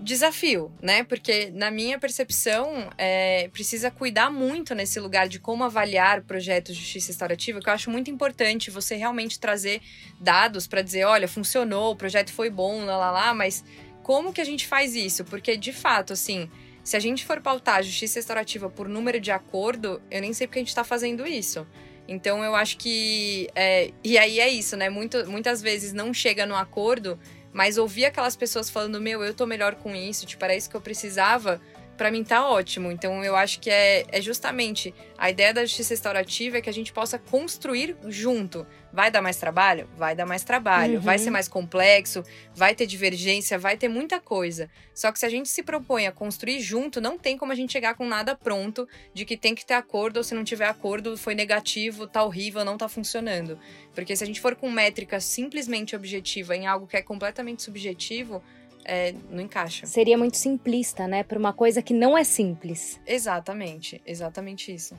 Speaker 3: desafio, né? Porque na minha percepção é, precisa cuidar muito nesse lugar de como avaliar projetos de justiça restaurativa, que eu acho muito importante você realmente trazer dados para dizer, olha, funcionou, o projeto foi bom, lá lá lá, mas como que a gente faz isso? Porque de fato, assim, se a gente for pautar a justiça restaurativa por número de acordo, eu nem sei porque a gente está fazendo isso. Então eu acho que. É, e aí é isso, né? Muito, muitas vezes não chega no acordo, mas ouvir aquelas pessoas falando, meu, eu tô melhor com isso, tipo, era isso que eu precisava, para mim tá ótimo. Então eu acho que é, é justamente a ideia da justiça restaurativa é que a gente possa construir junto. Vai dar mais trabalho? Vai dar mais trabalho. Uhum. Vai ser mais complexo, vai ter divergência, vai ter muita coisa. Só que se a gente se propõe a construir junto, não tem como a gente chegar com nada pronto de que tem que ter acordo, ou se não tiver acordo, foi negativo, tá horrível, não tá funcionando. Porque se a gente for com métrica simplesmente objetiva em algo que é completamente subjetivo, é, não encaixa.
Speaker 1: Seria muito simplista, né? Para uma coisa que não é simples.
Speaker 3: Exatamente, exatamente isso.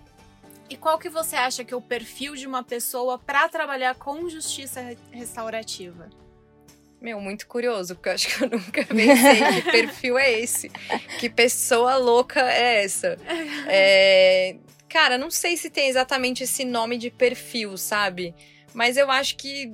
Speaker 2: E qual que você acha que é o perfil de uma pessoa para trabalhar com justiça restaurativa?
Speaker 3: Meu, muito curioso, porque eu acho que eu nunca pensei que <laughs> perfil é esse. Que pessoa louca é essa? <laughs> É... Cara, não sei se tem exatamente esse nome de perfil, sabe? Mas eu acho que,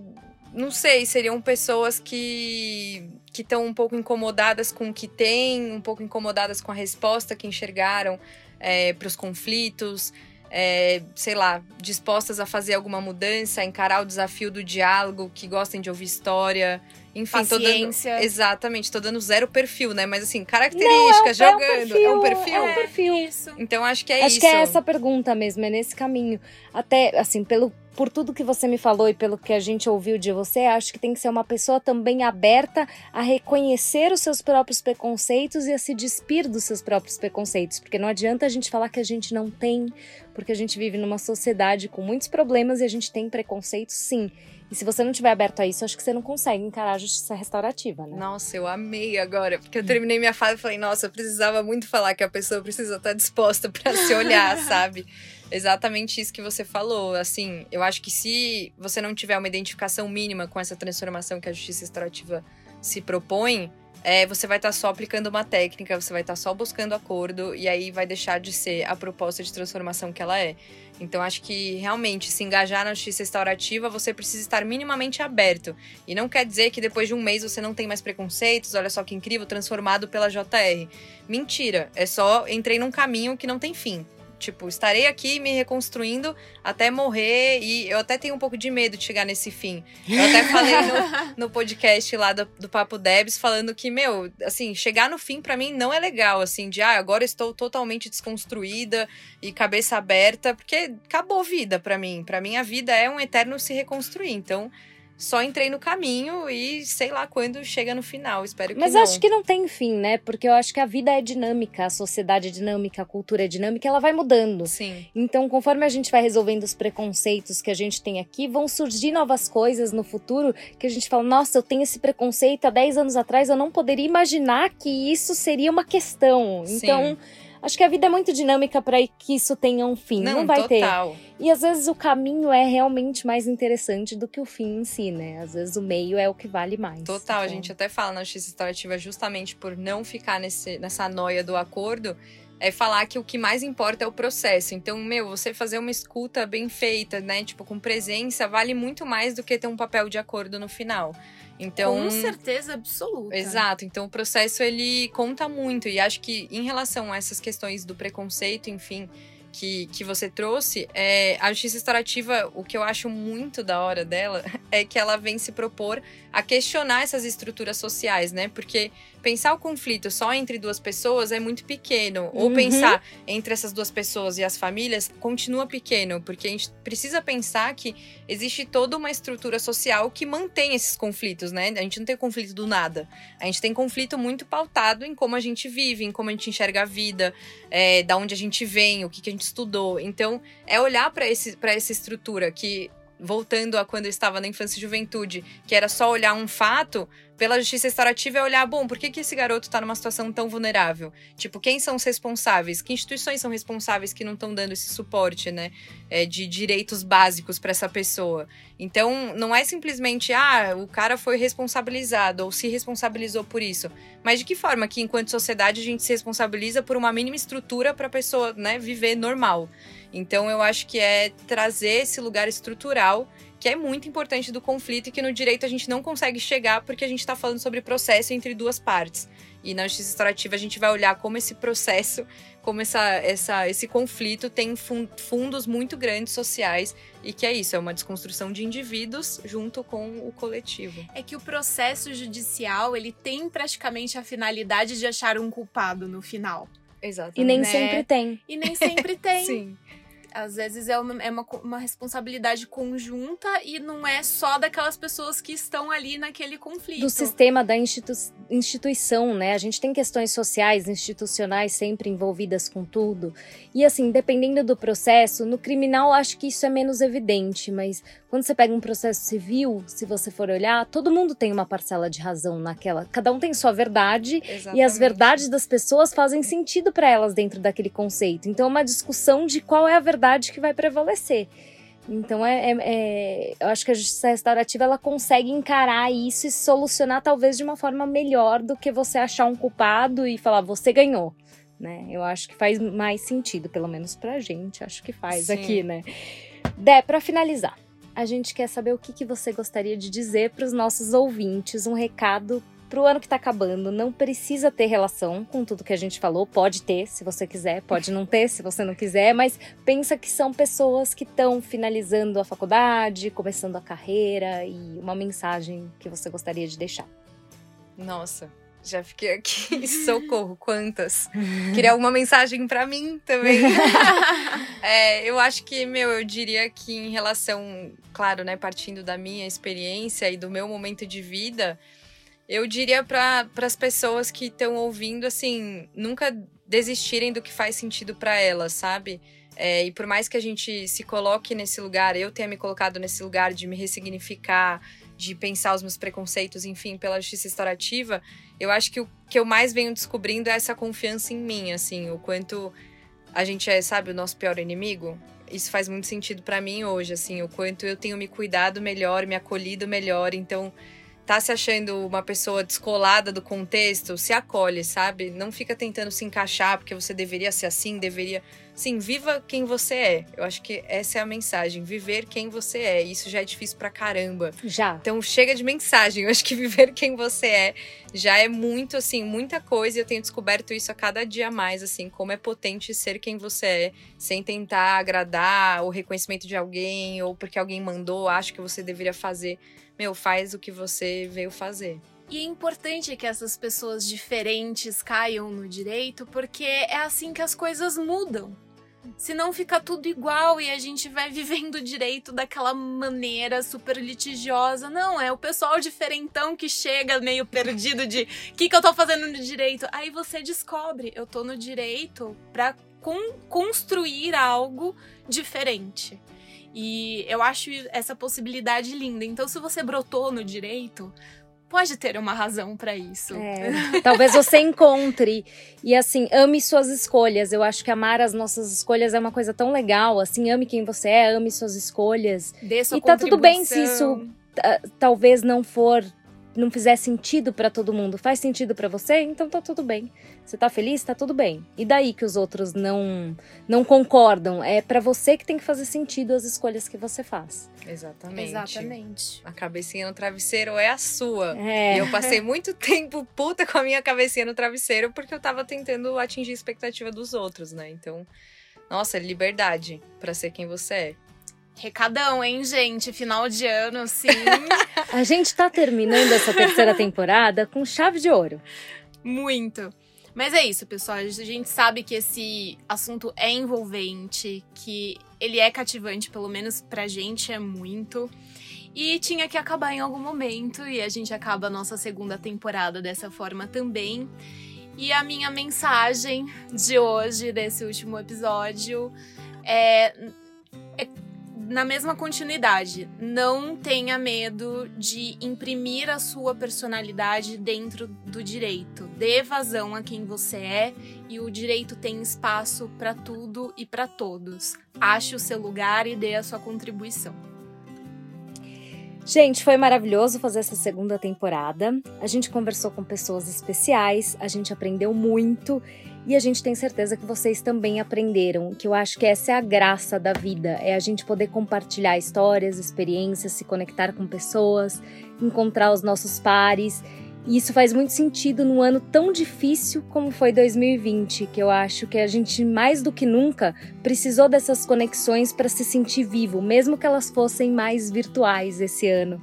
Speaker 3: não sei, seriam pessoas que que estão um pouco incomodadas com o que tem, um pouco incomodadas com a resposta que enxergaram é, para os conflitos, é, sei lá, dispostas a fazer alguma mudança, a encarar o desafio do diálogo, que gostem de ouvir história. Enfim,
Speaker 2: Paciência.
Speaker 3: tô dando. Exatamente, tô dando zero perfil, né? Mas assim, características, Não, é jogando. É um perfil? É
Speaker 1: um perfil.
Speaker 2: Isso.
Speaker 3: Então acho que é
Speaker 1: acho
Speaker 3: isso.
Speaker 1: Acho que é essa pergunta mesmo, é nesse caminho. Até, assim, pelo por tudo que você me falou e pelo que a gente ouviu de você, acho que tem que ser uma pessoa também aberta a reconhecer os seus próprios preconceitos e a se despir dos seus próprios preconceitos, porque não adianta a gente falar que a gente não tem, porque a gente vive numa sociedade com muitos problemas e a gente tem preconceitos, sim. E se você não estiver aberto a isso, acho que você não consegue encarar a justiça restaurativa, né?
Speaker 3: Nossa, eu amei agora, porque eu terminei minha fala e falei, nossa, eu precisava muito falar que a pessoa precisa estar disposta para se olhar, <laughs> sabe? Exatamente isso que você falou. Assim, eu acho que se você não tiver uma identificação mínima com essa transformação que a justiça restaurativa se propõe, é, você vai estar tá só aplicando uma técnica, você vai estar tá só buscando acordo e aí vai deixar de ser a proposta de transformação que ela é. Então acho que realmente se engajar na justiça restaurativa, você precisa estar minimamente aberto. E não quer dizer que depois de um mês você não tem mais preconceitos, olha só que incrível, transformado pela JR. Mentira, é só entrei num caminho que não tem fim tipo, estarei aqui me reconstruindo até morrer. E eu até tenho um pouco de medo de chegar nesse fim. Eu até falei no, <laughs> no podcast lá do, do Papo Debs, falando que, meu, assim, chegar no fim para mim não é legal, assim, de ah, agora estou totalmente desconstruída e cabeça aberta, porque acabou vida para mim. para mim, a vida é um eterno se reconstruir. Então só entrei no caminho e sei lá quando chega no final. Espero que
Speaker 1: Mas
Speaker 3: não.
Speaker 1: acho que não tem fim, né? Porque eu acho que a vida é dinâmica, a sociedade é dinâmica, a cultura é dinâmica, ela vai mudando.
Speaker 3: Sim.
Speaker 1: Então, conforme a gente vai resolvendo os preconceitos que a gente tem aqui, vão surgir novas coisas no futuro que a gente fala: nossa, eu tenho esse preconceito há 10 anos atrás, eu não poderia imaginar que isso seria uma questão. Então. Acho que a vida é muito dinâmica para que isso tenha um fim. Não,
Speaker 3: Não,
Speaker 1: vai
Speaker 3: total.
Speaker 1: ter. E às vezes o caminho é realmente mais interessante do que o fim em si, né? Às vezes o meio é o que vale mais.
Speaker 3: Total, a
Speaker 1: Então,
Speaker 3: gente até fala na justiça restaurativa justamente por não ficar nesse, nessa noia do acordo, é falar que o que mais importa é o processo. Então, meu, você fazer uma escuta bem feita, né? Tipo, com presença, vale muito mais do que ter um papel de acordo no final. Então,
Speaker 2: Com certeza absoluta.
Speaker 3: Exato, então o processo ele conta muito e acho que em relação a essas questões do preconceito, enfim, que, que você trouxe, é, a justiça restaurativa, o que eu acho muito da hora dela <laughs> é que ela vem se propor a questionar essas estruturas sociais, né? Porque pensar o conflito só entre duas pessoas é muito pequeno, ou
Speaker 1: Uhum.
Speaker 3: pensar entre essas duas pessoas e as famílias continua pequeno, porque a gente precisa pensar que existe toda uma estrutura social que mantém esses conflitos, né? A gente não tem conflito do nada. A gente tem conflito muito pautado em como a gente vive, em como a gente enxerga a vida, é, da onde a gente vem, o que, que a gente estudou. Então, é olhar para essa estrutura que, voltando a quando eu estava na infância e juventude, que era só olhar um fato, pela justiça restaurativa é olhar, bom, por que, que esse garoto está numa situação tão vulnerável? Tipo, quem são os responsáveis? Que instituições são responsáveis que não estão dando esse suporte, né? é, de direitos básicos para essa pessoa. Então, não é simplesmente, ah, o cara foi responsabilizado ou se responsabilizou por isso. Mas de que forma que, enquanto sociedade, a gente se responsabiliza por uma mínima estrutura para a pessoa né, viver normal? Então, eu acho que é trazer esse lugar estrutural que é muito importante do conflito e que no direito a gente não consegue chegar porque a gente está falando sobre processo entre duas partes. E na justiça restaurativa a gente vai olhar como esse processo, como essa, essa, esse conflito tem fun- fundos muito grandes sociais e que é isso, é uma desconstrução de indivíduos junto com o coletivo.
Speaker 2: É que o processo judicial, ele tem praticamente a finalidade de achar um culpado no final.
Speaker 3: Exato.
Speaker 1: E nem
Speaker 2: né?
Speaker 1: sempre tem.
Speaker 2: E nem sempre <laughs> tem.
Speaker 3: Sim.
Speaker 2: Às vezes é, uma, é uma, uma responsabilidade conjunta e não é só daquelas pessoas que estão ali naquele conflito.
Speaker 1: do sistema da institu- instituição, né? A gente tem questões sociais, institucionais sempre envolvidas com tudo. E assim, dependendo do processo, no criminal acho que isso é menos evidente, mas quando você pega um processo civil, se você for olhar, todo mundo tem uma parcela de razão naquela. Cada um tem sua verdade e as
Speaker 3: Exatamente.
Speaker 1: verdades das pessoas fazem sentido para elas dentro daquele conceito. Então é uma discussão de qual é a verdade que vai prevalecer. Então é, é- é- eu acho que a justiça restaurativa ela consegue encarar isso e solucionar talvez de uma forma melhor do que você achar um culpado e falar você ganhou, né? Eu acho que faz mais sentido, pelo menos pra gente, acho que faz
Speaker 3: Sim.
Speaker 1: aqui, né? Dé, para finalizar, a gente quer saber o que, que você gostaria de dizer para os nossos ouvintes, um recado pro ano que tá acabando. Não precisa ter relação com tudo que a gente falou, pode ter, se você quiser, pode não ter, se você não quiser, mas pensa que são pessoas que estão finalizando a faculdade, começando a carreira e uma mensagem que você gostaria de deixar.
Speaker 3: Nossa, já fiquei aqui. Socorro, quantas. Queria alguma mensagem pra mim também. <laughs> É, eu acho que, meu, eu diria que em relação, claro, né, partindo da minha experiência e do meu momento de vida, eu diria para as pessoas que estão ouvindo, assim, nunca desistirem do que faz sentido para elas, sabe? É, e por mais que a gente se coloque nesse lugar, eu tenha me colocado nesse lugar de me ressignificar, de pensar os meus preconceitos, enfim, pela justiça restaurativa, eu acho que o que eu mais venho descobrindo é essa confiança em mim, assim, o quanto a gente é, sabe, o nosso pior inimigo. Isso faz muito sentido pra mim hoje, assim, o quanto eu tenho me cuidado melhor, me acolhido melhor. Então, tá se achando uma pessoa descolada do contexto, se acolhe, sabe? Não fica tentando se encaixar porque você deveria ser assim, deveria. Sim, viva quem você é. Eu acho que essa é a mensagem, viver quem você é. Isso já é difícil pra caramba.
Speaker 1: Já.
Speaker 3: Então chega de mensagem. Eu acho que viver quem você é já é muito assim, muita coisa e eu tenho descoberto isso a cada dia mais, assim, como é potente ser quem você é, sem tentar agradar o reconhecimento de alguém ou porque alguém mandou, acho que você deveria fazer. Meu, faz o que você veio fazer.
Speaker 2: E é importante que essas pessoas diferentes caiam no direito, porque é assim que as coisas mudam. Senão fica tudo igual e a gente vai vivendo <laughs> direito daquela maneira super litigiosa. Não, é o pessoal diferentão que chega meio perdido de o que, que eu tô fazendo no direito. Aí você descobre, eu tô no direito pra con construir algo diferente. E eu acho essa possibilidade linda. Então, se você brotou no direito, pode ter uma razão para isso.
Speaker 1: É, talvez você encontre e assim ame suas escolhas. Eu acho que amar as nossas escolhas é uma coisa tão legal. Assim, ame quem você é, ame suas escolhas.
Speaker 2: Dê sua
Speaker 1: e tá tudo bem se isso talvez não for não fizer sentido para todo mundo, faz sentido para você, então tá tudo bem. Você tá feliz, tá tudo bem. E daí que os outros não não concordam, é para você que tem que fazer sentido as escolhas que você faz.
Speaker 3: Exatamente.
Speaker 2: Exatamente.
Speaker 3: A cabecinha no travesseiro é a sua.
Speaker 1: É.
Speaker 3: E eu passei muito <laughs> tempo puta com a minha cabecinha no travesseiro porque eu tava tentando atingir a expectativa dos outros, né? Então, nossa, liberdade para ser quem você é.
Speaker 2: Recadão, hein, gente? Final de ano, sim. <laughs>
Speaker 1: a gente tá terminando essa terceira <laughs> temporada com chave de ouro.
Speaker 2: Muito. Mas é isso, pessoal. A gente sabe que esse assunto é envolvente, que ele é cativante, pelo menos pra gente é muito. E tinha que acabar em algum momento, e a gente acaba a nossa segunda temporada dessa forma também. E a minha mensagem de hoje, desse último episódio, é, é na mesma continuidade, não tenha medo de imprimir a sua personalidade dentro do direito. Dê vazão a quem você é e o direito tem espaço para tudo e para todos. Ache o seu lugar e dê a sua contribuição.
Speaker 1: Gente, foi maravilhoso fazer essa segunda temporada. A gente conversou com pessoas especiais, a gente aprendeu muito e a gente tem certeza que vocês também aprenderam, que eu acho que essa é a graça da vida, é a gente poder compartilhar histórias, experiências, se conectar com pessoas, encontrar os nossos pares. E isso faz muito sentido num ano tão difícil como foi 2020, que eu acho que a gente mais do que nunca precisou dessas conexões para se sentir vivo, mesmo que elas fossem mais virtuais esse ano.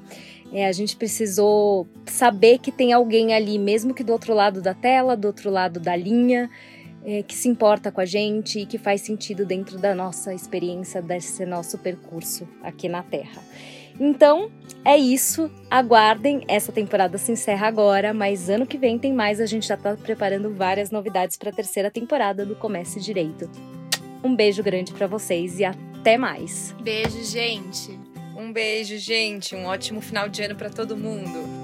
Speaker 1: É, a gente precisou saber que tem alguém ali, mesmo que do outro lado da tela, do outro lado da linha, é, que se importa com a gente e que faz sentido dentro da nossa experiência, desse nosso percurso aqui na Terra. Então, é isso. Aguardem. Essa temporada se encerra agora, mas ano que vem tem mais. A gente já está preparando várias novidades para a terceira temporada do Comece Direito. Um beijo grande para vocês e até mais.
Speaker 2: Beijo, gente.
Speaker 3: Um beijo, gente. Um ótimo final de ano para todo mundo.